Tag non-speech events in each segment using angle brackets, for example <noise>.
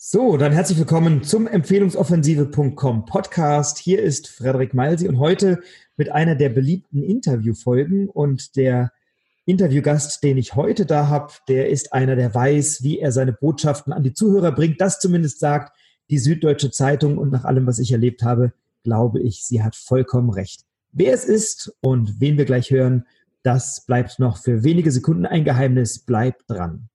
So, dann herzlich willkommen zum Empfehlungsoffensive.com Podcast. Hier ist Frederik Malsi und heute mit einer der beliebten Interviewfolgen. Und der Interviewgast, den ich heute da habe, der ist einer, der weiß, wie er seine Botschaften an die Zuhörer bringt. Das zumindest sagt die Süddeutsche Zeitung. Und nach allem, was ich erlebt habe, glaube ich, sie hat vollkommen recht. Wer es ist und wen wir gleich hören, das bleibt noch für wenige Sekunden ein Geheimnis. Bleibt dran.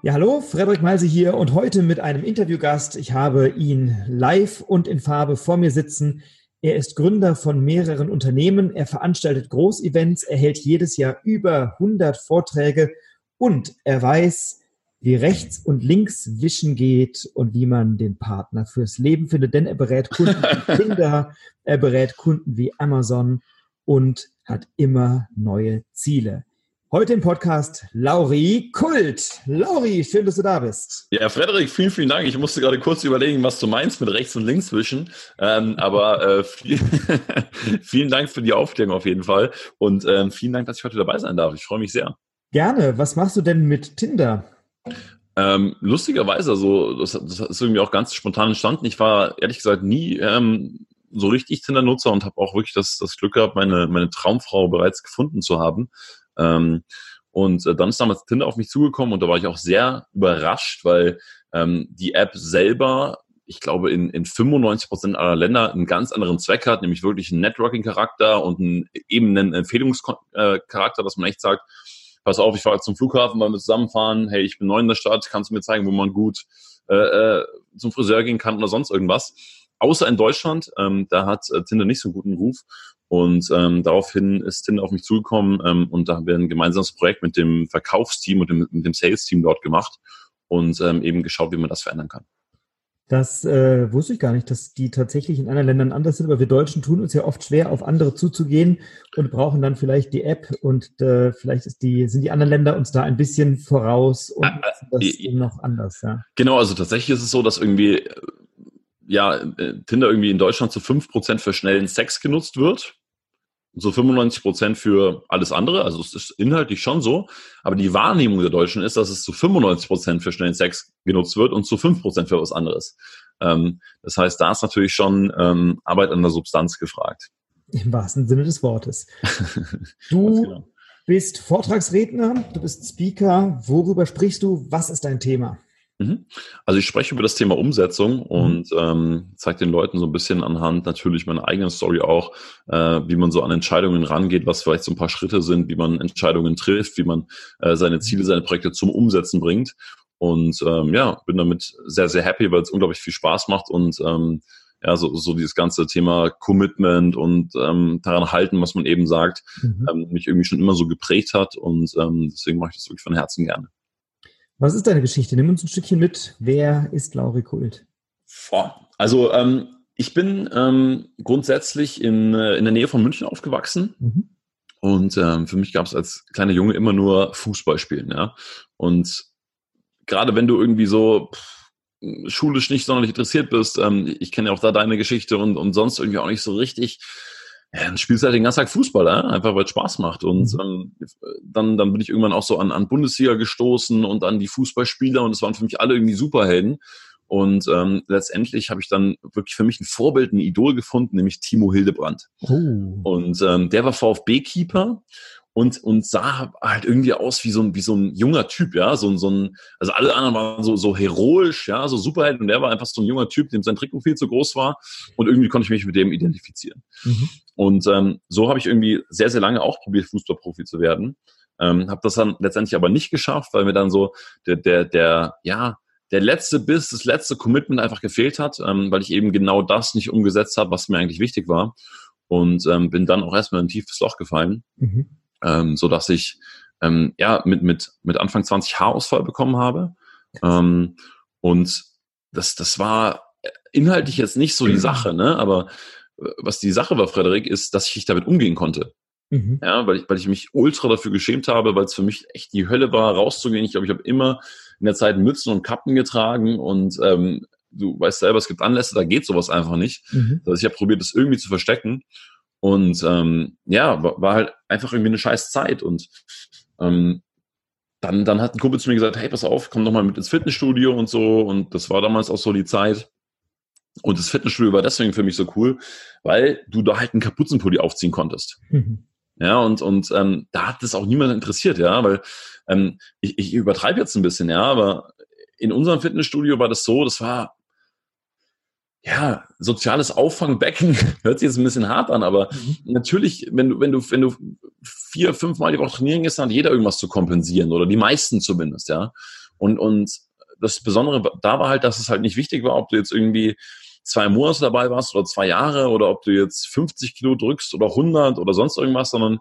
Ja, hallo, Frederik Malse hier und heute mit einem Interviewgast. Ich habe ihn live und in Farbe vor mir sitzen. Er ist Gründer von mehreren Unternehmen. Er veranstaltet Großevents, er hält jedes Jahr über 100 Vorträge und er weiß, wie rechts und links wischen geht und wie man den Partner fürs Leben findet, denn er berät Kunden wie <laughs> Kinder, er berät Kunden wie Amazon und hat immer neue Ziele. Heute im Podcast Lauri Kult. Lauri, schön, dass du da bist. Ja, Frederik, vielen, vielen Dank. Ich musste gerade kurz überlegen, was du meinst mit rechts und links wischen. Ähm, aber äh, viel, <laughs> vielen Dank für die Aufklärung auf jeden Fall. Und ähm, vielen Dank, dass ich heute dabei sein darf. Ich freue mich sehr. Gerne. Was machst du denn mit Tinder? Ähm, lustigerweise, also das, das, ist irgendwie auch ganz spontan entstanden. Ich war ehrlich gesagt nie ähm, so richtig Tinder-Nutzer und habe auch wirklich das, das Glück gehabt, meine, meine Traumfrau bereits gefunden zu haben. Ähm, und äh, dann ist damals Tinder auf mich zugekommen und da war ich auch sehr überrascht, weil ähm, die App selber, ich glaube, in, in 95 Prozent aller Länder einen ganz anderen Zweck hat, nämlich wirklich einen Networking-Charakter und einen, eben einen Empfehlungscharakter, dass man echt sagt, pass auf, ich fahre zum Flughafen, weil wir zusammenfahren, hey, ich bin neu in der Stadt, kannst du mir zeigen, wo man gut äh, äh, zum Friseur gehen kann oder sonst irgendwas. Außer in Deutschland, ähm, da hat äh, Tinder nicht so einen guten Ruf. Und ähm, daraufhin ist Tinder auf mich zugekommen ähm, und da haben wir ein gemeinsames Projekt mit dem Verkaufsteam und dem, mit dem Sales-Team dort gemacht und ähm, eben geschaut, wie man das verändern kann. Das äh, wusste ich gar nicht, dass die tatsächlich in anderen Ländern anders sind, aber wir Deutschen tun uns ja oft schwer, auf andere zuzugehen und brauchen dann vielleicht die App und äh, vielleicht ist die, sind die anderen Länder uns da ein bisschen voraus und ah, das äh, noch anders, ja. Genau, also tatsächlich ist es so, dass irgendwie ja, äh, Tinder irgendwie in Deutschland zu 5% für schnellen Sex genutzt wird. So 95% für alles andere. Also es ist inhaltlich schon so. Aber die Wahrnehmung der Deutschen ist, dass es zu 95% für schnellen Sex genutzt wird und zu 5% für was anderes. Ähm, das heißt, da ist natürlich schon ähm, Arbeit an der Substanz gefragt. Im wahrsten Sinne des Wortes. <laughs> Du genau. bist Vortragsredner, du bist Speaker. Worüber sprichst du? Was ist dein Thema? Mhm. Also ich spreche über das Thema Umsetzung mhm. und ähm, zeige den Leuten so ein bisschen anhand natürlich meiner eigenen Story auch, äh, wie man so an Entscheidungen rangeht, was vielleicht so ein paar Schritte sind, wie man Entscheidungen trifft, wie man äh, seine Ziele, seine Projekte zum Umsetzen bringt. Und ähm, ja, bin damit sehr, sehr happy, weil es unglaublich viel Spaß macht und ähm, ja, so, so dieses ganze Thema Commitment und ähm, daran halten, was man eben sagt, mhm. ähm, mich irgendwie schon immer so geprägt hat und ähm, deswegen mache ich das wirklich von Herzen gerne. Was ist deine Geschichte? Nimm uns ein Stückchen mit. Wer ist Lauri Kult? Also ähm, ich bin ähm, grundsätzlich in, äh, in der Nähe von München aufgewachsen. Mhm. Und ähm, für mich gab es als kleiner Junge immer nur Fußball spielen, ja. Und gerade wenn du irgendwie so pff, schulisch nicht sonderlich interessiert bist, ähm, ich kenne ja auch da deine Geschichte und, und sonst irgendwie auch nicht so richtig ja, dann spielst du halt den ganzen Tag Fußball, ja? einfach weil es Spaß macht. Und mhm. ähm, dann, dann bin ich irgendwann auch so an, an Bundesliga gestoßen und an die Fußballspieler und es waren für mich alle irgendwie Superhelden. Und ähm, letztendlich habe ich dann wirklich für mich ein Vorbild, ein Idol gefunden, nämlich Timo Hildebrand. Oh. Und ähm, der war VfB-Keeper und, und sah halt irgendwie aus wie so ein, wie so ein junger Typ, ja, so, ein so ein, also alle anderen waren so, so heroisch, ja, so Superheld und der war einfach so ein junger Typ, dem sein Trikot viel zu groß war und irgendwie konnte ich mich mit dem identifizieren. Mhm. Und ähm, so habe ich irgendwie sehr, sehr lange auch probiert, Fußballprofi zu werden. Ähm, habe das dann letztendlich aber nicht geschafft, weil mir dann so der, der, der, ja, der letzte Biss, das letzte Commitment einfach gefehlt hat, ähm, weil ich eben genau das nicht umgesetzt habe, was mir eigentlich wichtig war. Und ähm, bin dann auch erstmal in ein tiefes Loch gefallen. Mhm ähm, so dass ich ähm, ja mit mit mit Anfang 20 Haarausfall bekommen habe ähm, und das das war inhaltlich jetzt nicht so die mhm. Sache, ne? Aber äh, was die Sache war, Frederik, ist, dass ich damit umgehen konnte. Mhm. Ja, weil ich, weil ich mich ultra dafür geschämt habe, weil es für mich echt die Hölle war, rauszugehen. Ich glaube, ich habe immer in der Zeit Mützen und Kappen getragen und ähm, du weißt selber, es gibt Anlässe, da geht sowas einfach nicht. Mhm. Also ich habe probiert, das irgendwie zu verstecken Und ähm, ja, war, war halt einfach irgendwie eine scheiß Zeit. Und ähm, dann, dann hat ein Kumpel zu mir gesagt, hey, pass auf, komm doch mal mit ins Fitnessstudio und so. Und das war damals auch so die Zeit. Und das Fitnessstudio war deswegen für mich so cool, weil du da halt einen Kapuzenpulli aufziehen konntest. Mhm. Ja, und, und ähm, da hat das auch niemand interessiert, ja, weil ähm, ich, ich übertreibe jetzt ein bisschen, ja, aber in unserem Fitnessstudio war das so, das war ja, soziales Auffangbecken <laughs> hört sich jetzt ein bisschen hart an, aber mhm. natürlich, wenn du, wenn du, wenn du vier, fünf Mal die Woche trainieren gehst, dann hat jeder irgendwas zu kompensieren oder die meisten zumindest, ja. Und, und das Besondere da war halt, dass es halt nicht wichtig war, ob du jetzt irgendwie zwei Monate dabei warst oder zwei Jahre oder ob du jetzt 50 Kilo drückst oder 100 oder sonst irgendwas, sondern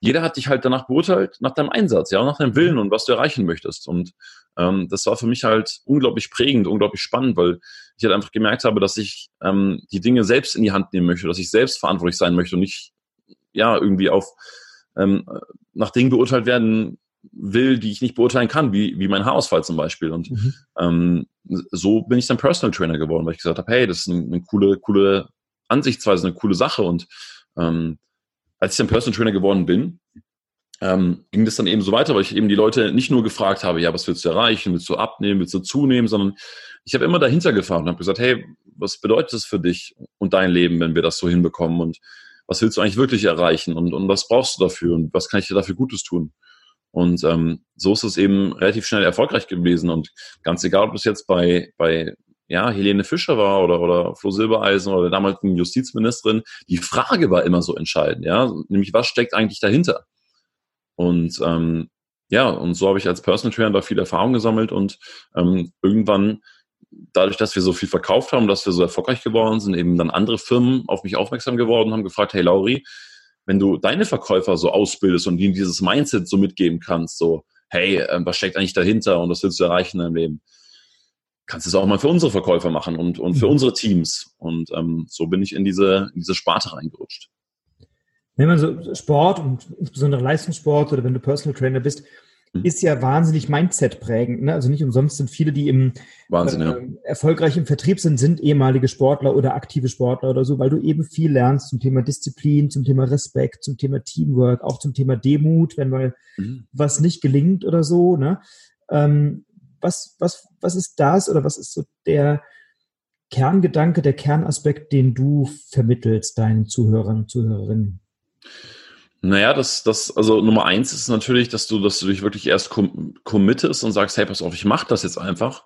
jeder hat dich halt danach beurteilt, nach deinem Einsatz, ja, nach deinem Willen und was du erreichen möchtest. Und ähm, das war für mich halt unglaublich prägend, unglaublich spannend, weil ich halt einfach gemerkt habe, dass ich ähm, die Dinge selbst in die Hand nehmen möchte, dass ich selbst verantwortlich sein möchte und nicht ja irgendwie auf ähm, nach Dingen beurteilt werden will, die ich nicht beurteilen kann, wie, wie mein Haarausfall zum Beispiel. Und mhm. ähm, so bin ich dann Personal Trainer geworden, weil ich gesagt habe, hey, das ist eine, eine coole, coole Ansichtsweise, eine coole Sache. Und ähm, als ich dann Personal Trainer geworden bin, ähm, ging das dann eben so weiter, weil ich eben die Leute nicht nur gefragt habe, ja, was willst du erreichen, willst du abnehmen, willst du zunehmen, sondern ich habe immer dahinter gefahren und habe gesagt, hey, was bedeutet das für dich und dein Leben, wenn wir das so hinbekommen und was willst du eigentlich wirklich erreichen und, und was brauchst du dafür und was kann ich dir dafür Gutes tun? Und ähm, so ist es eben relativ schnell erfolgreich gewesen. Und ganz egal, ob es jetzt bei, bei ja, Helene Fischer war oder, oder Flo Silbereisen oder der damaligen Justizministerin, die Frage war immer so entscheidend, ja, nämlich was steckt eigentlich dahinter? Und ähm, ja, und so habe ich als Personal Trainer da viel Erfahrung gesammelt und ähm, irgendwann, dadurch, dass wir so viel verkauft haben, dass wir so erfolgreich geworden sind, eben dann andere Firmen auf mich aufmerksam geworden, haben gefragt, hey Lauri, wenn du deine Verkäufer so ausbildest und ihnen dieses Mindset so mitgeben kannst, so, hey, äh, was steckt eigentlich dahinter und was willst du erreichen in deinem Leben? Kannst du es auch mal für unsere Verkäufer machen und, und für mhm. unsere Teams. Und ähm, so bin ich in diese, in diese Sparte reingerutscht. Wenn man so Sport und insbesondere Leistungssport oder wenn du Personal Trainer bist, Mhm. ist ja wahnsinnig Mindset prägend. Ne? Also nicht umsonst sind viele, die im Wahnsinn, äh, ja. erfolgreich im Vertrieb sind, sind ehemalige Sportler oder aktive Sportler oder so, weil du eben viel lernst zum Thema Disziplin, zum Thema Respekt, zum Thema Teamwork, auch zum Thema Demut, wenn mal mhm. was nicht gelingt oder so. Ne? Ähm, was, was, was ist das oder was ist so der Kerngedanke, der Kernaspekt, den du vermittelst deinen Zuhörern und Zuhörerinnen? Naja, das, das, also Nummer eins ist natürlich, dass du, dass du dich wirklich erst com committest und sagst, hey, pass auf, ich mach das jetzt einfach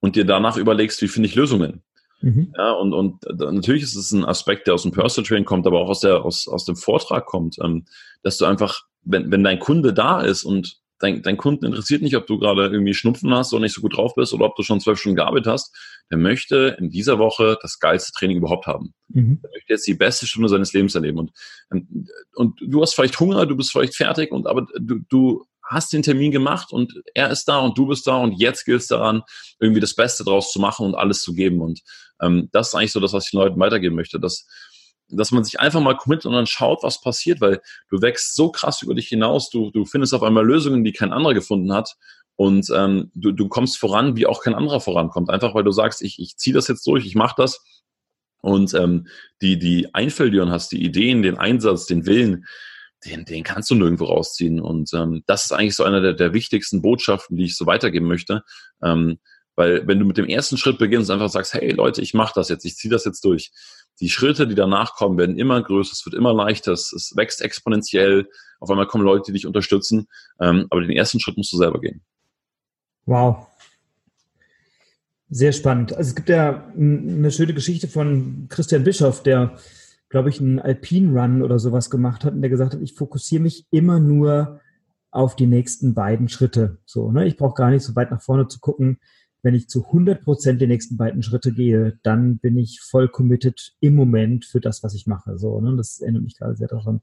und dir danach überlegst, wie finde ich Lösungen. Mhm. Ja, und, und natürlich ist es ein Aspekt, der aus dem Personal Training kommt, aber auch aus, der, aus, aus dem Vortrag kommt, ähm, dass du einfach, wenn, wenn dein Kunde da ist und dein, dein Kunden interessiert nicht, ob du gerade irgendwie Schnupfen hast oder nicht so gut drauf bist oder ob du schon zwölf Stunden gearbeitet hast. Der möchte in dieser Woche das geilste Training überhaupt haben. Mhm. Der möchte jetzt die beste Stunde seines Lebens erleben. Und, ähm, und du hast vielleicht Hunger, du bist vielleicht fertig, und aber du, du hast den Termin gemacht und er ist da und du bist da und jetzt gilt es daran, irgendwie das Beste draus zu machen und alles zu geben. Und ähm, das ist eigentlich so das, was ich den Leuten weitergeben möchte. Dass dass man sich einfach mal committet und dann schaut, was passiert, weil du wächst so krass über dich hinaus, du, du findest auf einmal Lösungen, die kein anderer gefunden hat. Und ähm, du, du kommst voran, wie auch kein anderer vorankommt, einfach weil du sagst, ich, ich ziehe das jetzt durch, ich mache das. Und ähm, die, die Einfälle, die du hast, die Ideen, den Einsatz, den Willen, den, den kannst du nirgendwo rausziehen. Und ähm, das ist eigentlich so einer der, der wichtigsten Botschaften, die ich so weitergeben möchte, ähm, weil wenn du mit dem ersten Schritt beginnst, einfach sagst, hey Leute, ich mache das jetzt, ich ziehe das jetzt durch, die Schritte, die danach kommen, werden immer größer, es wird immer leichter, es, es wächst exponentiell. Auf einmal kommen Leute, die dich unterstützen. Ähm, aber den ersten Schritt musst du selber gehen. Wow. Sehr spannend. Also es gibt ja eine schöne Geschichte von Christian Bischoff, der, glaube ich, einen Alpine Run oder sowas gemacht hat und der gesagt hat, ich fokussiere mich immer nur auf die nächsten beiden Schritte. So, ne? Ich brauche gar nicht so weit nach vorne zu gucken wenn ich zu 100 Prozent die nächsten beiden Schritte gehe, dann bin ich voll committed im Moment für das, was ich mache. So, ne? Das erinnert mich gerade sehr daran.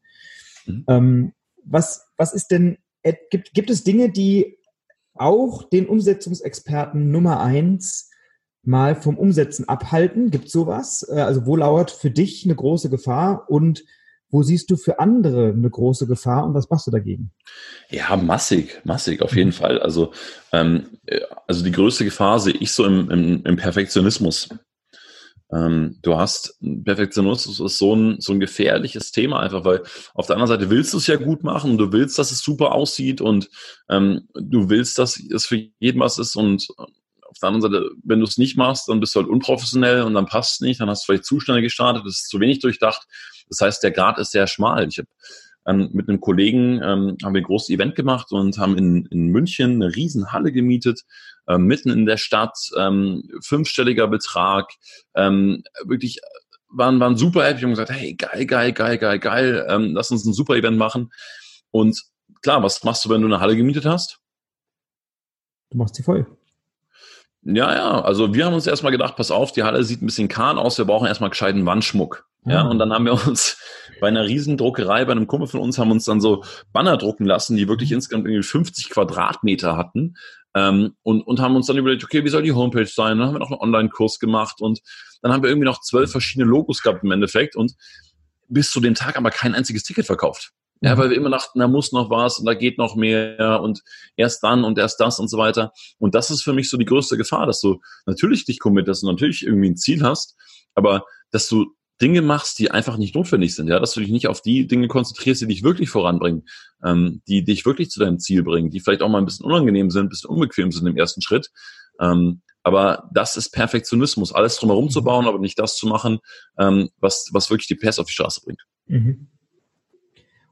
Mhm. Ähm, was, was ist denn, äh, gibt, gibt es Dinge, die auch den Umsetzungsexperten Nummer eins mal vom Umsetzen abhalten? Gibt sowas? Äh, also wo lauert für dich eine große Gefahr und wo siehst du für andere eine große Gefahr und was machst du dagegen? Ja, massig, massig, auf jeden mhm. Fall. Also, ähm, also die größte Gefahr sehe ich so im, im, im Perfektionismus. Ähm, du hast Perfektionismus ist so ein, so ein gefährliches Thema einfach, weil auf der anderen Seite willst du es ja gut machen und du willst, dass es super aussieht und ähm, du willst, dass es für jeden was ist und auf der anderen Seite, wenn du es nicht machst, dann bist du halt unprofessionell und dann passt es nicht, dann hast du vielleicht zu schnell gestartet, das ist zu wenig durchdacht. Das heißt, der Grad ist sehr schmal. Ich habe ähm, mit einem Kollegen ähm, haben wir ein großes Event gemacht und haben in, in München eine riesen Halle gemietet, äh, mitten in der Stadt, ähm, fünfstelliger Betrag, ähm, wirklich waren, waren super happy und gesagt, hey, geil, geil, geil, geil, geil, ähm, lass uns ein super Event machen. Und klar, was machst du, wenn du eine Halle gemietet hast? Du machst sie voll. Ja, ja, also wir haben uns erstmal gedacht, pass auf, die Halle sieht ein bisschen kahn aus, wir brauchen erstmal gescheiten Wandschmuck. Ja, mhm. und dann haben wir uns <laughs> bei einer Riesendruckerei, bei einem Kumpel von uns, haben uns dann so Banner drucken lassen, die wirklich insgesamt irgendwie 50 Quadratmeter hatten. Ähm, und, und haben uns dann überlegt, okay, wie soll die Homepage sein? Dann haben wir noch einen Online-Kurs gemacht und dann haben wir irgendwie noch zwölf verschiedene Logos gehabt im Endeffekt und bis zu dem Tag aber kein einziges Ticket verkauft. Ja, mhm. weil wir immer dachten, da muss noch was und da geht noch mehr und erst dann und erst das und so weiter. Und das ist für mich so die größte Gefahr, dass du natürlich dich committest und natürlich irgendwie ein Ziel hast, aber dass du Dinge machst, die einfach nicht notwendig sind, ja, dass du dich nicht auf die Dinge konzentrierst, die dich wirklich voranbringen, ähm, die dich wirklich zu deinem Ziel bringen, die vielleicht auch mal ein bisschen unangenehm sind, ein bisschen unbequem sind im ersten Schritt. Ähm, aber das ist Perfektionismus, alles drumherum zu mhm. bauen, aber nicht das zu machen, ähm, was, was wirklich die PS auf die Straße bringt. Mhm.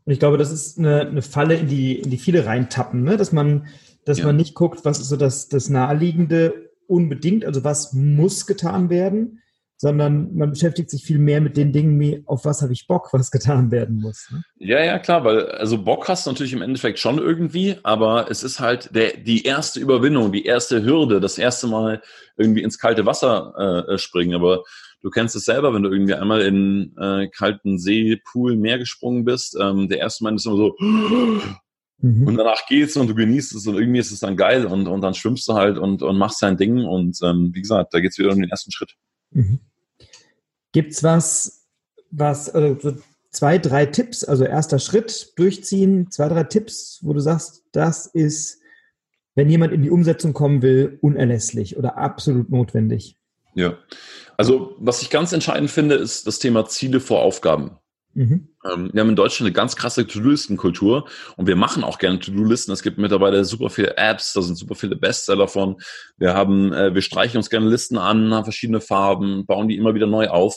Und ich glaube, das ist eine, eine Falle, in die, in die viele reintappen, ne? dass man, dass ja. man nicht guckt, was ist so das, das Naheliegende unbedingt, also was muss getan werden, sondern man beschäftigt sich viel mehr mit den Dingen, wie auf was habe ich Bock, was getan werden muss. Ne? Ja, ja, klar, weil also Bock hast du natürlich im Endeffekt schon irgendwie, aber es ist halt der, die erste Überwindung, die erste Hürde, das erste Mal irgendwie ins kalte Wasser äh, springen. Aber Du kennst es selber, wenn du irgendwie einmal in äh, kalten See, Pool, Meer gesprungen bist. Ähm, der erste Mal ist immer so mhm. und danach geht's und du genießt es und irgendwie ist es dann geil und, und dann schwimmst du halt und, und machst dein Ding und ähm, wie gesagt, da geht's wieder um den ersten Schritt. Mhm. Gibt's was, was, also so zwei, drei Tipps, also erster Schritt durchziehen, zwei, drei Tipps, wo du sagst, das ist, wenn jemand in die Umsetzung kommen will, unerlässlich oder absolut notwendig? Ja, also was ich ganz entscheidend finde, ist das Thema Ziele vor Aufgaben. Mhm. Ähm, wir haben in Deutschland eine ganz krasse To-Do-Listen-Kultur und wir machen auch gerne To-Do-Listen. Es gibt mittlerweile super viele Apps, da sind super viele Bestseller von. Wir haben, äh, wir streichen uns gerne Listen an, haben verschiedene Farben, bauen die immer wieder neu auf.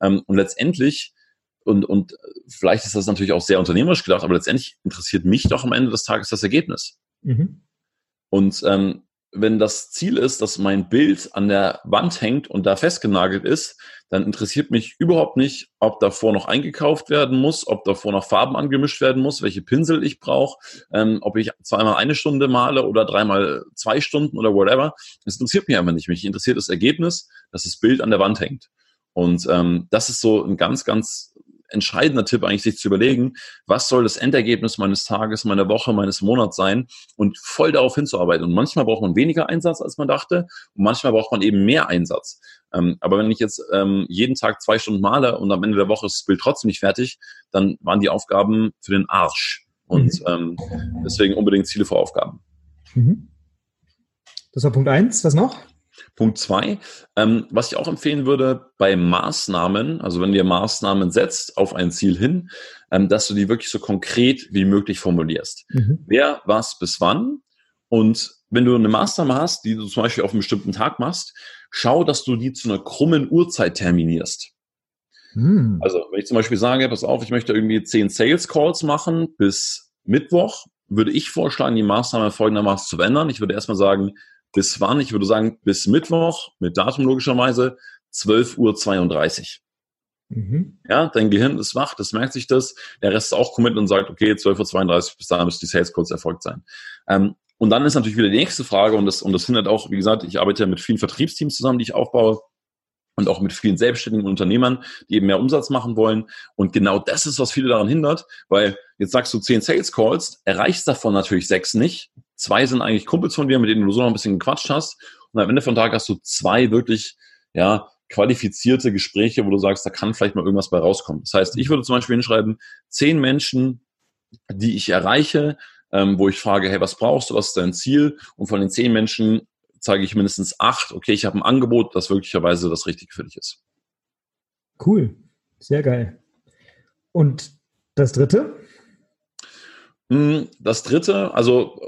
Ähm, und letztendlich und, und vielleicht ist das natürlich auch sehr unternehmerisch gedacht, aber letztendlich interessiert mich doch am Ende des Tages das Ergebnis. Mhm. Und ähm, wenn das Ziel ist, dass mein Bild an der Wand hängt und da festgenagelt ist, dann interessiert mich überhaupt nicht, ob davor noch eingekauft werden muss, ob davor noch Farben angemischt werden muss, welche Pinsel ich brauche, ähm, ob ich zweimal eine Stunde male oder dreimal zwei Stunden oder whatever. Das interessiert mich einfach nicht. Mich interessiert das Ergebnis, dass das Bild an der Wand hängt. Und ähm, das ist so ein ganz, ganz entscheidender Tipp eigentlich, sich zu überlegen, was soll das Endergebnis meines Tages, meiner Woche, meines Monats sein und voll darauf hinzuarbeiten. Und manchmal braucht man weniger Einsatz, als man dachte und manchmal braucht man eben mehr Einsatz. Ähm, aber wenn ich jetzt ähm, jeden Tag zwei Stunden male und am Ende der Woche ist das Bild trotzdem nicht fertig, dann waren die Aufgaben für den Arsch. Und mhm. ähm, deswegen unbedingt Ziele vor Aufgaben. Mhm. Das war Punkt eins. Was noch? Punkt zwei, ähm, was ich auch empfehlen würde bei Maßnahmen, also wenn du Maßnahmen setzt auf ein Ziel hin, ähm, dass du die wirklich so konkret wie möglich formulierst. Mhm. Wer, was, bis wann. Und wenn du eine Maßnahme hast, die du zum Beispiel auf einen bestimmten Tag machst, schau, dass du die zu einer krummen Uhrzeit terminierst. Mhm. Also wenn ich zum Beispiel sage, pass auf, ich möchte irgendwie zehn Sales Calls machen bis Mittwoch, würde ich vorschlagen, die Maßnahme folgendermaßen zu verändern. Ich würde erstmal sagen, bis wann? Ich würde sagen, bis Mittwoch, mit Datum logischerweise, 12.32 Uhr. Mhm. Ja, dein Gehirn ist wach, das merkt sich das. Der Rest ist auch committed und sagt, okay, 12.32 Uhr, bis dahin müssen die Sales Calls erfolgt sein. Ähm, und dann ist natürlich wieder die nächste Frage, und das, und das hindert auch, wie gesagt, ich arbeite ja mit vielen Vertriebsteams zusammen, die ich aufbaue und auch mit vielen selbstständigen Unternehmern, die eben mehr Umsatz machen wollen. Und genau das ist, was viele daran hindert, weil jetzt sagst du zehn Sales Calls, erreichst davon natürlich sechs nicht, zwei sind eigentlich Kumpels von dir, mit denen du so noch ein bisschen gequatscht hast. Und am Ende von Tag hast du zwei wirklich, ja, qualifizierte Gespräche, wo du sagst, da kann vielleicht mal irgendwas bei rauskommen. Das heißt, ich würde zum Beispiel hinschreiben, zehn Menschen, die ich erreiche, ähm, wo ich frage, hey, was brauchst du, was ist dein Ziel? Und von den zehn Menschen zeige ich mindestens acht, okay, ich habe ein Angebot, das möglicherweise das Richtige für dich ist. Cool, sehr geil. Und das dritte? Hm, das dritte, also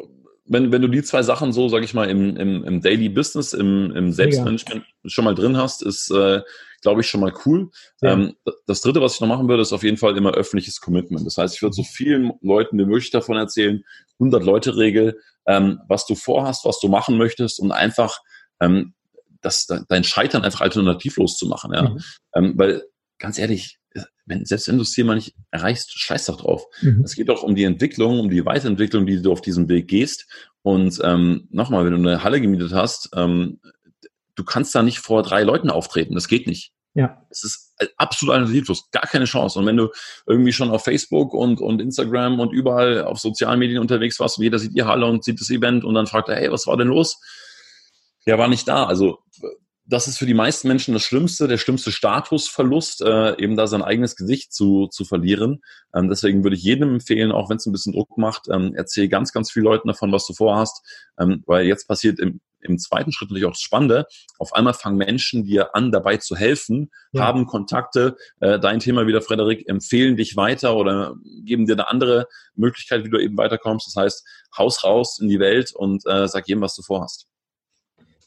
wenn, wenn du die zwei Sachen so, sag ich mal, im, im, im Daily Business, im, im Selbstmanagement ja. schon mal drin hast, ist, äh, glaube ich, schon mal cool. Ja. Ähm, das dritte, was ich noch machen würde, ist auf jeden Fall immer öffentliches Commitment. Das heißt, ich würde so vielen Leuten wie möglich davon erzählen, 100-Leute-Regel, ähm, was du vorhast, was du machen möchtest und einfach ähm, das, dein Scheitern einfach alternativlos zu machen. Ja? Mhm. Ähm, weil, ganz ehrlich, wenn, selbst wenn du das Ziel mal nicht erreichst, scheiß doch drauf. Mhm. Es geht doch um die Entwicklung, um die Weiterentwicklung, die du auf diesem Weg gehst. Und ähm, nochmal, wenn du eine Halle gemietet hast, ähm, du kannst da nicht vor drei Leuten auftreten. Das geht nicht. Ja. Es ist absolut alternativlos, gar keine Chance. Und wenn du irgendwie schon auf Facebook und, und Instagram und überall auf sozialen Medien unterwegs warst und jeder sieht die Halle und sieht das Event und dann fragt er, hey, was war denn los? Ja, war nicht da. Also das ist für die meisten Menschen das Schlimmste, der schlimmste Statusverlust, äh, eben da sein eigenes Gesicht zu, zu verlieren. Ähm, deswegen würde ich jedem empfehlen, auch wenn es ein bisschen Druck macht, ähm, erzähl ganz, ganz vielen Leuten davon, was du vorhast, ähm, weil jetzt passiert im, im zweiten Schritt natürlich auch das Spannende. Auf einmal fangen Menschen dir an, dabei zu helfen, ja. haben Kontakte, äh, dein Thema wieder, Frederik, empfehlen dich weiter oder geben dir eine andere Möglichkeit, wie du eben weiterkommst. Das heißt, haus raus in die Welt und äh, sag jedem, was du vorhast.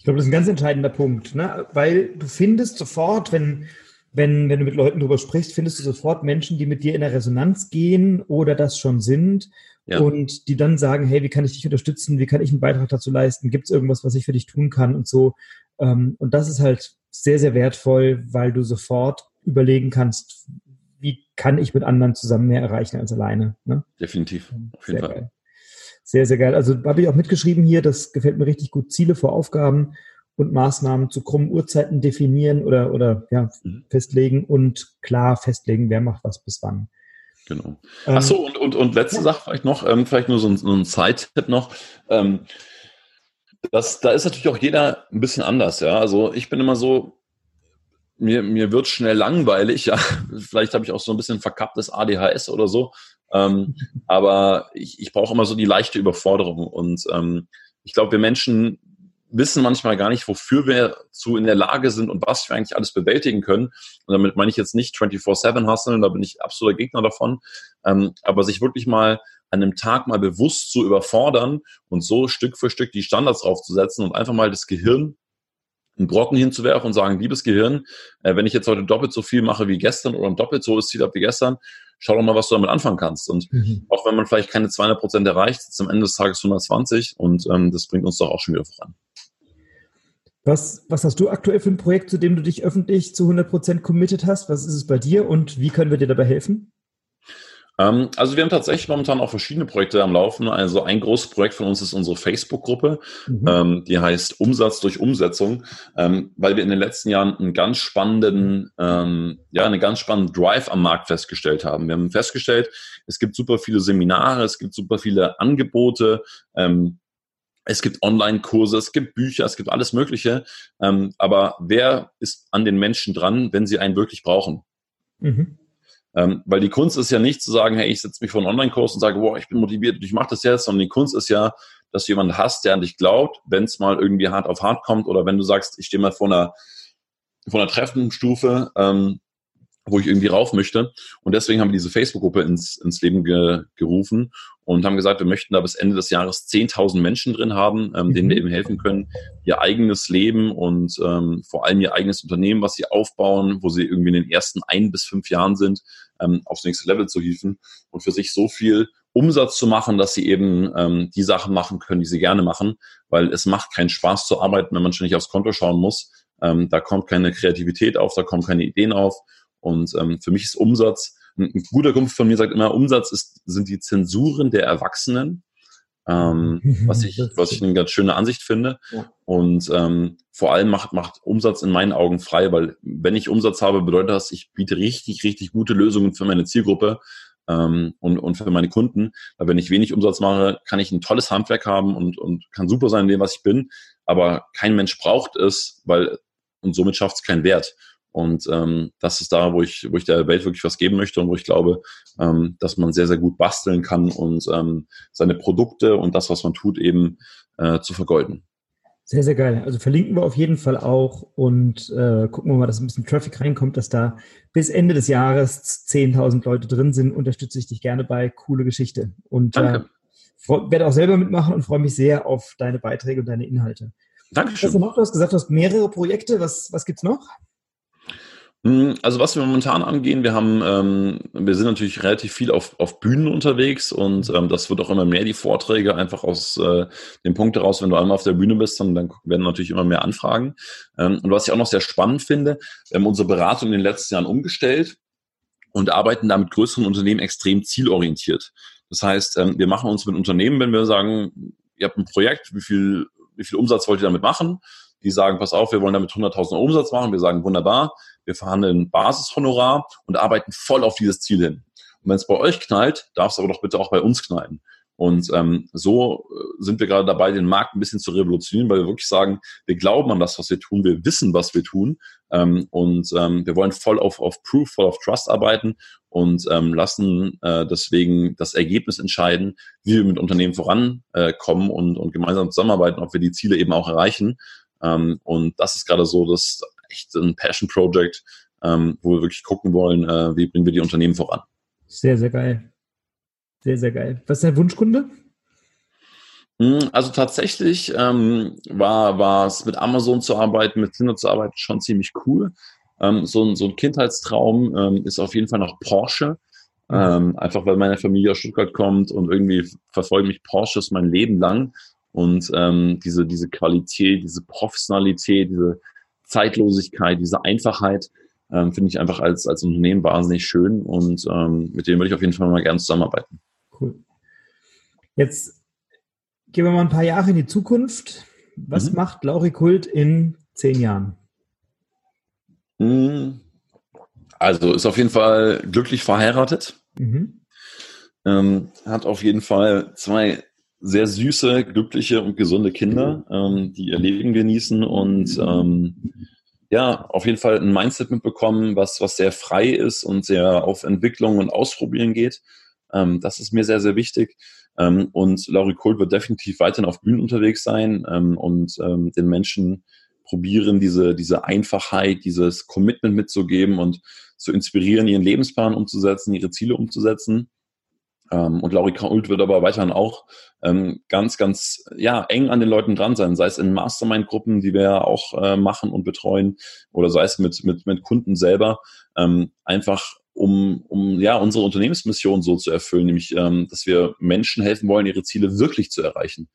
Ich glaube, das ist ein ganz entscheidender Punkt, ne? weil du findest sofort, wenn, wenn, wenn du mit Leuten darüber sprichst, findest du sofort Menschen, die mit dir in der Resonanz gehen oder das schon sind ja. und die dann sagen, hey, wie kann ich dich unterstützen, wie kann ich einen Beitrag dazu leisten, gibt es irgendwas, was ich für dich tun kann und so. Ähm, und das ist halt sehr, sehr wertvoll, weil du sofort überlegen kannst, wie kann ich mit anderen zusammen mehr erreichen als alleine. Ne? Definitiv, auf jeden sehr Fall. Geil. Sehr, sehr geil. Also habe ich auch mitgeschrieben hier, das gefällt mir richtig gut. Ziele vor Aufgaben und Maßnahmen zu krummen Uhrzeiten definieren oder, oder ja, mhm. festlegen und klar festlegen, wer macht was bis wann. Genau. Ähm, Ach so, und, und, und letzte ja. Sache vielleicht noch, ähm, vielleicht nur so ein, so ein Side-Tipp noch. Ähm, das, da ist natürlich auch jeder ein bisschen anders, ja. Also ich bin immer so, mir, mir wird schnell langweilig, ja. <laughs> Vielleicht habe ich auch so ein bisschen verkapptes ADHS oder so. Ähm, aber ich, ich brauche immer so die leichte Überforderung. Und ähm, ich glaube, wir Menschen wissen manchmal gar nicht, wofür wir zu in der Lage sind und was wir eigentlich alles bewältigen können. Und damit meine ich jetzt nicht 24-7 hustlen, da bin ich absoluter Gegner davon. Ähm, aber sich wirklich mal an einem Tag mal bewusst zu überfordern und so Stück für Stück die Standards draufzusetzen und einfach mal das Gehirn einen Brocken hinzuwerfen und sagen, liebes Gehirn, äh, wenn ich jetzt heute doppelt so viel mache wie gestern oder ein doppelt so hohes Ziel habe wie gestern, schau doch mal, was du damit anfangen kannst. Und mhm. auch wenn man vielleicht keine 200 Prozent erreicht, ist am Ende des Tages 120 und ähm, das bringt uns doch auch schon wieder voran. Was, was hast du aktuell für ein Projekt, zu dem du dich öffentlich zu 100 Prozent committed hast? Was ist es bei dir und wie können wir dir dabei helfen? Ähm, also wir haben tatsächlich momentan auch verschiedene Projekte am Laufen. Also ein großes Projekt von uns ist unsere Facebook-Gruppe, mhm. Ähm, die heißt Umsatz durch Umsetzung, ähm, weil wir in den letzten Jahren einen ganz spannenden, ja, einen ganz spannenden Drive am Markt festgestellt haben. Wir haben festgestellt, es gibt super viele Seminare, es gibt super viele Angebote, es gibt Online-Kurse, es gibt Bücher, es gibt alles Mögliche. aber wer ist an den Menschen dran, wenn sie einen wirklich brauchen? Mhm. Ähm, weil die Kunst ist ja nicht zu sagen, hey, ich setze mich vor einen Online-Kurs und sage, boah, ich bin motiviert und ich mache das jetzt, sondern die Kunst ist ja, dass du jemanden hast, der an dich glaubt, wenn es mal irgendwie hart auf hart kommt oder wenn du sagst, ich stehe mal vor einer, vor einer Treffenstufe, ähm, wo ich irgendwie rauf möchte. Und deswegen haben wir diese Facebook-Gruppe ins, ins Leben ge, gerufen und haben gesagt, wir möchten da bis Ende des Jahres 10.000 Menschen drin haben, ähm, denen wir mhm. eben helfen können, ihr eigenes Leben und ähm, vor allem ihr eigenes Unternehmen, was sie aufbauen, wo sie irgendwie in den ersten ein bis fünf Jahren sind, ähm, aufs nächste Level zu hieven und für sich so viel Umsatz zu machen, dass sie eben ähm, die Sachen machen können, die sie gerne machen, weil es macht keinen Spaß zu arbeiten, wenn man ständig aufs Konto schauen muss. Ähm, da kommt keine Kreativität auf, da kommen keine Ideen auf und ähm, für mich ist Umsatz, ein, ein guter Kumpel von mir sagt immer, Umsatz ist, sind die Zensuren der Erwachsenen. Ähm, <laughs> was ich, was ich eine ganz schöne Ansicht finde. Ja. Und ähm, vor allem macht, macht Umsatz in meinen Augen frei, weil wenn ich Umsatz habe, bedeutet das, ich biete richtig, richtig gute Lösungen für meine Zielgruppe ähm, und, und für meine Kunden. Weil wenn ich wenig Umsatz mache, kann ich ein tolles Handwerk haben und, und kann super sein in dem, was ich bin. Aber kein Mensch braucht es, weil und somit schafft es keinen Wert. Und ähm, das ist da, wo ich, wo ich der Welt wirklich was geben möchte und wo ich glaube, ähm, dass man sehr, sehr gut basteln kann und ähm, seine Produkte und das, was man tut, eben äh, zu vergolden. Sehr, sehr geil. Also verlinken wir auf jeden Fall auch und äh, gucken wir mal, dass ein bisschen Traffic reinkommt, dass da bis Ende des Jahres 10.000 Leute drin sind. Unterstütze ich dich gerne bei. Coole Geschichte. Und äh, werde auch selber mitmachen und freue mich sehr auf deine Beiträge und deine Inhalte. Dankeschön. Was du noch? Du hast gesagt, du hast mehrere Projekte. Was, was gibt's noch? Hm, also was wir momentan angehen, wir haben, ähm, wir sind natürlich relativ viel auf, auf Bühnen unterwegs und ähm, das wird auch immer mehr die Vorträge einfach aus äh, dem Punkt heraus, wenn du einmal auf der Bühne bist, dann, dann werden natürlich immer mehr Anfragen. Ähm, und was ich auch noch sehr spannend finde, wir haben unsere Beratung in den letzten Jahren umgestellt und arbeiten da mit größeren Unternehmen extrem zielorientiert. Das heißt, ähm, wir machen uns mit Unternehmen, wenn wir sagen, ihr habt ein Projekt, wie viel, wie viel Umsatz wollt ihr damit machen? Die sagen, pass auf, wir wollen damit 100.000 Umsatz machen. Wir sagen, wunderbar wir verhandeln Basishonorar und arbeiten voll auf dieses Ziel hin. Und wenn es bei euch knallt, darf es aber doch bitte auch bei uns knallen. Und ähm, so äh, sind wir gerade dabei, den Markt ein bisschen zu revolutionieren, weil wir wirklich sagen, wir glauben an das, was wir tun, wir wissen, was wir tun ähm, und ähm, wir wollen voll auf, auf Proof, voll auf Trust arbeiten und ähm, lassen äh, deswegen das Ergebnis entscheiden, wie wir mit Unternehmen vorankommen äh, und, und gemeinsam zusammenarbeiten, ob wir die Ziele eben auch erreichen. Ähm, und das ist gerade so das echt ein Passion Project, ähm, wo wir wirklich gucken wollen, äh, wie bringen wir die Unternehmen voran. Sehr, sehr geil. Sehr, sehr geil. Was ist dein Wunschkunde? Hm, also tatsächlich ähm, war, war es mit Amazon zu arbeiten, mit Tinder zu arbeiten schon ziemlich cool. Ähm, so, ein, so ein Kindheitstraum ähm, ist auf jeden Fall noch Porsche. Mhm. Ähm, einfach weil meine Familie aus Stuttgart kommt und irgendwie verfolge mich Porsches mein Leben lang. Und ähm, diese, diese Qualität, diese Professionalität, diese Zeitlosigkeit, diese Einfachheit ähm, finde ich einfach als, als Unternehmen wahnsinnig schön und ähm, mit dem würde ich auf jeden Fall mal gerne zusammenarbeiten. Cool. Jetzt gehen wir mal ein paar Jahre in die Zukunft. Was mhm. macht Lauri Kult in zehn Jahren? Hm. Also ist auf jeden Fall glücklich verheiratet. Mhm. Ähm, hat auf jeden Fall zwei sehr süße, glückliche und gesunde Kinder, ähm, die ihr Leben genießen und ähm, ja, auf jeden Fall ein Mindset mitbekommen, was, was sehr frei ist und sehr auf Entwicklung und Ausprobieren geht. Ähm, das ist mir sehr, sehr wichtig. Ähm, und Laurie Kohl wird definitiv weiterhin auf Bühnen unterwegs sein ähm, und ähm, den Menschen probieren, diese, diese Einfachheit, dieses Commitment mitzugeben und zu inspirieren, ihren Lebensplan umzusetzen, ihre Ziele umzusetzen. Ähm, und Laurika Ult wird aber weiterhin auch ähm, ganz, ganz ja, eng an den Leuten dran sein, sei es in Mastermind-Gruppen, die wir ja auch äh, machen und betreuen, oder sei es mit, mit, mit Kunden selber, ähm, einfach um, um ja, unsere Unternehmensmission so zu erfüllen, nämlich ähm, dass wir Menschen helfen wollen, ihre Ziele wirklich zu erreichen.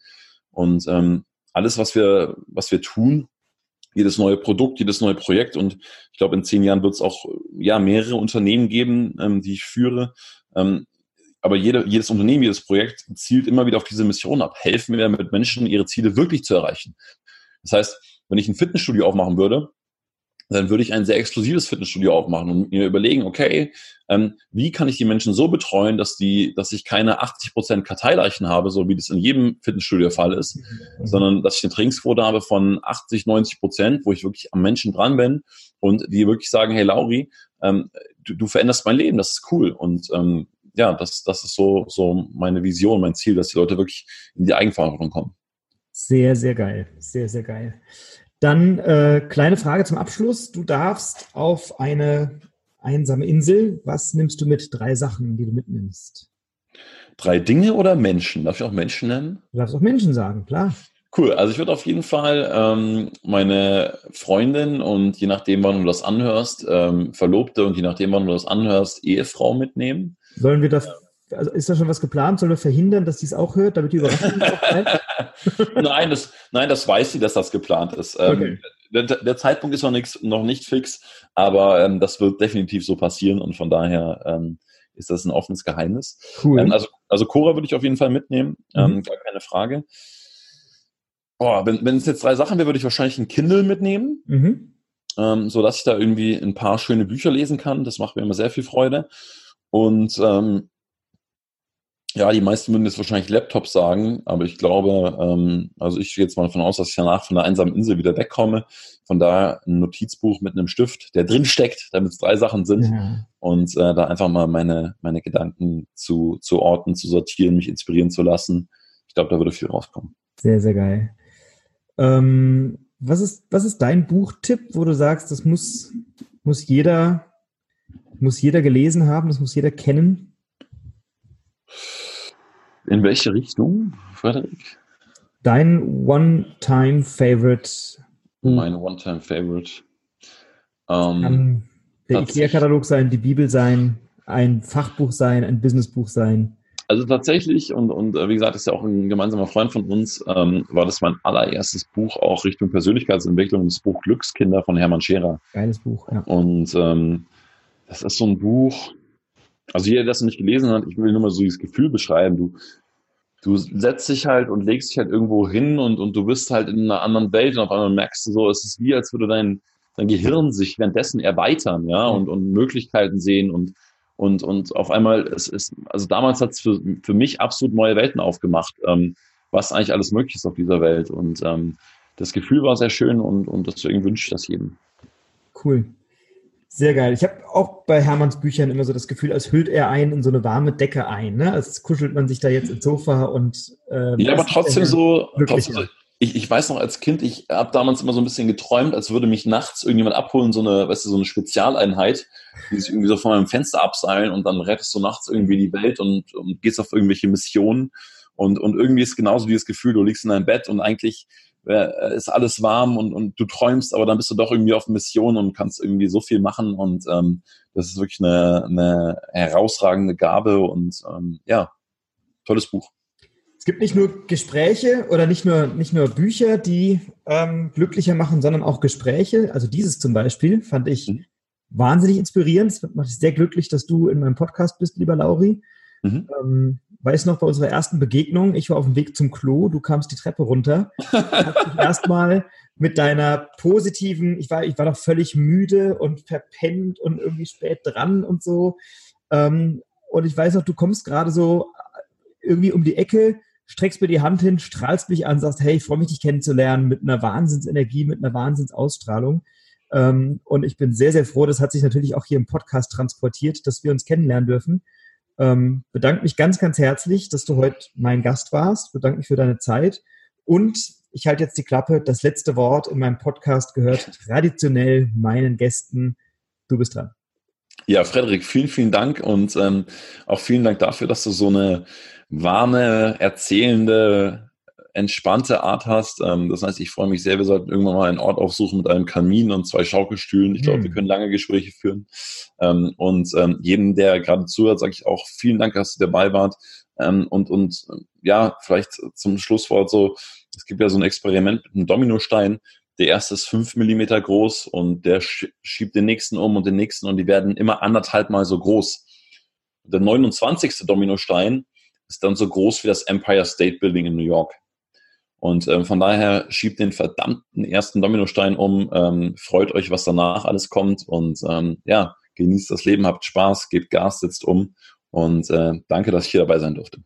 Und ähm, alles, was wir, was wir tun, jedes neue Produkt, jedes neue Projekt und ich glaube, in zehn Jahren wird es auch ja mehrere Unternehmen geben, ähm, die ich führe, ähm, aber jede, jedes Unternehmen, jedes Projekt zielt immer wieder auf diese Mission ab. Helfen wir mit Menschen, ihre Ziele wirklich zu erreichen. Das heißt, wenn ich ein Fitnessstudio aufmachen würde, dann würde ich ein sehr exklusives Fitnessstudio aufmachen und mir überlegen, okay, ähm, wie kann ich die Menschen so betreuen, dass die, dass ich keine 80% Karteileichen habe, so wie das in jedem Fitnessstudio der Fall ist, mhm. sondern dass ich eine Trainingsquote habe von 80, 90 Prozent, wo ich wirklich am Menschen dran bin und die wirklich sagen, hey Lauri, ähm, du, du veränderst mein Leben, das ist cool. Und ähm, ja, das, das ist so, so meine Vision, mein Ziel, dass die Leute wirklich in die Eigenverantwortung kommen. Sehr, sehr geil. Sehr, sehr geil. Dann äh, kleine Frage zum Abschluss. Du darfst auf eine einsame Insel. Was nimmst du mit? Drei Sachen, die du mitnimmst. Drei Dinge oder Menschen? Darf ich auch Menschen nennen? Du darfst auch Menschen sagen, klar. Cool, also ich würde auf jeden Fall ähm, meine Freundin und je nachdem, wann du das anhörst, ähm, Verlobte und je nachdem, wann du das anhörst, Ehefrau mitnehmen. Sollen wir das, also ist da schon was geplant? Sollen wir verhindern, dass die es auch hört, damit die Überraschung <laughs> nein, das, nein, das weiß sie, dass das geplant ist. Ähm, okay. Der, der, Zeitpunkt ist noch, nix, noch nicht fix, aber ähm, das wird definitiv so passieren und von daher ähm, ist das ein offenes Geheimnis. Cool. Ähm, also, also Cora würde ich auf jeden Fall mitnehmen, ähm, mhm. gar keine Frage. Boah, wenn, wenn es jetzt drei Sachen wäre, würde ich wahrscheinlich ein Kindle mitnehmen, mhm. ähm, so dass ich da irgendwie ein paar schöne Bücher lesen kann. Das macht mir immer sehr viel Freude. Und ähm, ja, die meisten würden jetzt wahrscheinlich Laptops sagen, aber ich glaube, ähm, also ich gehe jetzt mal davon aus, dass ich danach von der einsamen Insel wieder wegkomme. Von daher ein Notizbuch mit einem Stift, der drin steckt, damit es drei Sachen sind. Ja. Und äh, da einfach mal meine, meine Gedanken zu, zu orten, zu sortieren, mich inspirieren zu lassen. Ich glaube, da würde viel rauskommen. Sehr, sehr geil. Ähm, was, ist, was ist dein Buchtipp, wo du sagst, das muss, muss, jeder, muss jeder gelesen haben, das muss jeder kennen? In welche Richtung, Frederik? Dein One-Time-Favorite. Mein One-Time-Favorite. Ähm, kann der IKEA-Katalog sein, die Bibel sein, ein Fachbuch sein, ein Businessbuch sein. Also tatsächlich, und, und äh, wie gesagt, ist ja auch ein gemeinsamer Freund von uns, ähm, war das mein allererstes Buch auch Richtung Persönlichkeitsentwicklung, das Buch Glückskinder von Hermann Scherer. Geiles Buch, ja. Und ähm, das ist so ein Buch, also jeder, der das noch nicht gelesen hat, ich will nur mal so dieses Gefühl beschreiben. Du, du setzt dich halt und legst dich halt irgendwo hin und, und du bist halt in einer anderen Welt und auf einmal merkst du so, es ist wie, als würde dein, dein Gehirn sich währenddessen erweitern, ja, und, und Möglichkeiten sehen und und, und auf einmal, es ist, also damals hat es für, für mich absolut neue Welten aufgemacht, ähm, was eigentlich alles möglich ist auf dieser Welt. Und ähm, das Gefühl war sehr schön und, und deswegen wünsche ich das jedem. Cool. Sehr geil. Ich habe auch bei Hermanns Büchern immer so das Gefühl, als hüllt er einen in so eine warme Decke ein. Ne? Als kuschelt man sich da jetzt ins Sofa und. Äh, ja, aber trotzdem so, trotzdem so, ich, ich weiß noch als Kind, ich habe damals immer so ein bisschen geträumt, als würde mich nachts irgendjemand abholen, so eine, weißt du, so eine Spezialeinheit, die sich irgendwie so von meinem Fenster abseilen und dann rettest du nachts irgendwie die Welt und, und gehst auf irgendwelche Missionen. Und, und irgendwie ist genauso dieses Gefühl, du liegst in deinem Bett und eigentlich äh, ist alles warm und, und du träumst, aber dann bist du doch irgendwie auf Mission und kannst irgendwie so viel machen und ähm, das ist wirklich eine, eine herausragende Gabe und ähm, ja, tolles Buch gibt nicht nur Gespräche oder nicht nur, nicht nur Bücher, die ähm, glücklicher machen, sondern auch Gespräche. Also dieses zum Beispiel fand ich mhm. wahnsinnig inspirierend. Es macht mich sehr glücklich, dass du in meinem Podcast bist, lieber Lauri. Mhm. Ähm, weiß noch, bei unserer ersten Begegnung, ich war auf dem Weg zum Klo, du kamst die Treppe runter, <laughs> hast dich erstmal mit deiner positiven, ich war, ich war noch völlig müde und verpennt und irgendwie spät dran und so. Ähm, und ich weiß noch, du kommst gerade so irgendwie um die Ecke streckst mir die Hand hin, strahlst mich an, sagst, hey, ich freue mich, dich kennenzulernen, mit einer Wahnsinnsenergie, mit einer Wahnsinnsausstrahlung. Ähm, und ich bin sehr, sehr froh, das hat sich natürlich auch hier im Podcast transportiert, dass wir uns kennenlernen dürfen. Ähm, bedanke mich ganz, ganz herzlich, dass du heute mein Gast warst. Bedanke mich für deine Zeit. Und ich halte jetzt die Klappe. Das letzte Wort in meinem Podcast gehört traditionell meinen Gästen. Du bist dran. Ja, Frederik, vielen, vielen Dank und ähm, auch vielen Dank dafür, dass du so eine warme, erzählende, entspannte Art hast. Ähm, das heißt, ich freue mich sehr, wir sollten irgendwann mal einen Ort aufsuchen mit einem Kamin und zwei Schaukelstühlen. Ich glaube, wir hm. können lange Gespräche führen. Ähm, und ähm, jedem, der gerade zuhört, sage ich auch vielen Dank, dass du dabei wart. Ähm, und, und ja, vielleicht zum Schlusswort so, es gibt ja so ein Experiment mit einem Dominostein. Der erste ist fünf Millimeter groß und der schiebt den nächsten um und den nächsten und die werden immer anderthalb Mal so groß. Der 29. Dominostein ist dann so groß wie das Empire State Building in New York. Und ähm, von daher schiebt den verdammten ersten Dominostein um, ähm, freut euch, was danach alles kommt und ähm, ja, genießt das Leben, habt Spaß, gebt Gas, sitzt um und äh, danke, dass ich hier dabei sein durfte.